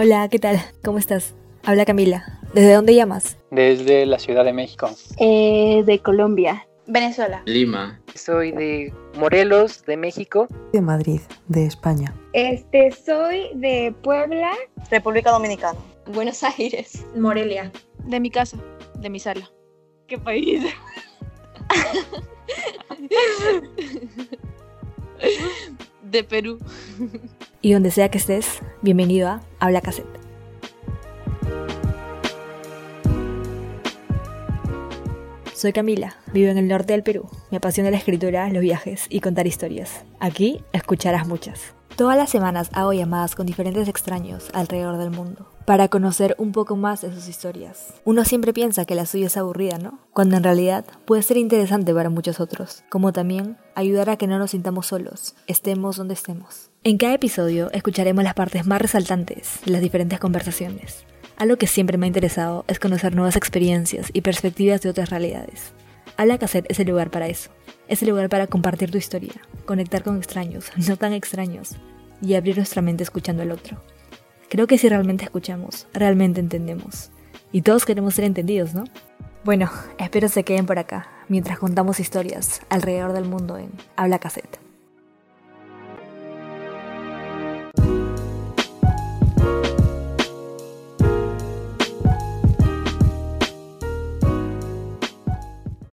Hola, ¿qué tal? ¿Cómo estás? Habla Camila. ¿Desde dónde llamas? Desde la Ciudad de México. Eh, de Colombia. Venezuela. Lima. Soy de Morelos, de México. De Madrid, de España. Este, soy de Puebla. República Dominicana. Buenos Aires. Morelia. De mi casa, de mi sala. ¿Qué país? de Perú. Y donde sea que estés, bienvenido a Habla Cassette. Soy Camila, vivo en el norte del Perú. Me apasiona la escritura, los viajes y contar historias. Aquí escucharás muchas. Todas las semanas hago llamadas con diferentes extraños alrededor del mundo para conocer un poco más de sus historias. Uno siempre piensa que la suya es aburrida, ¿no? Cuando en realidad puede ser interesante para muchos otros, como también ayudar a que no nos sintamos solos, estemos donde estemos. En cada episodio escucharemos las partes más resaltantes de las diferentes conversaciones. Algo que siempre me ha interesado es conocer nuevas experiencias y perspectivas de otras realidades. Habla Cassette es el lugar para eso. Es el lugar para compartir tu historia, conectar con extraños, no tan extraños, y abrir nuestra mente escuchando al otro. Creo que si realmente escuchamos, realmente entendemos. Y todos queremos ser entendidos, ¿no? Bueno, espero se queden por acá, mientras contamos historias alrededor del mundo en Habla Cassette.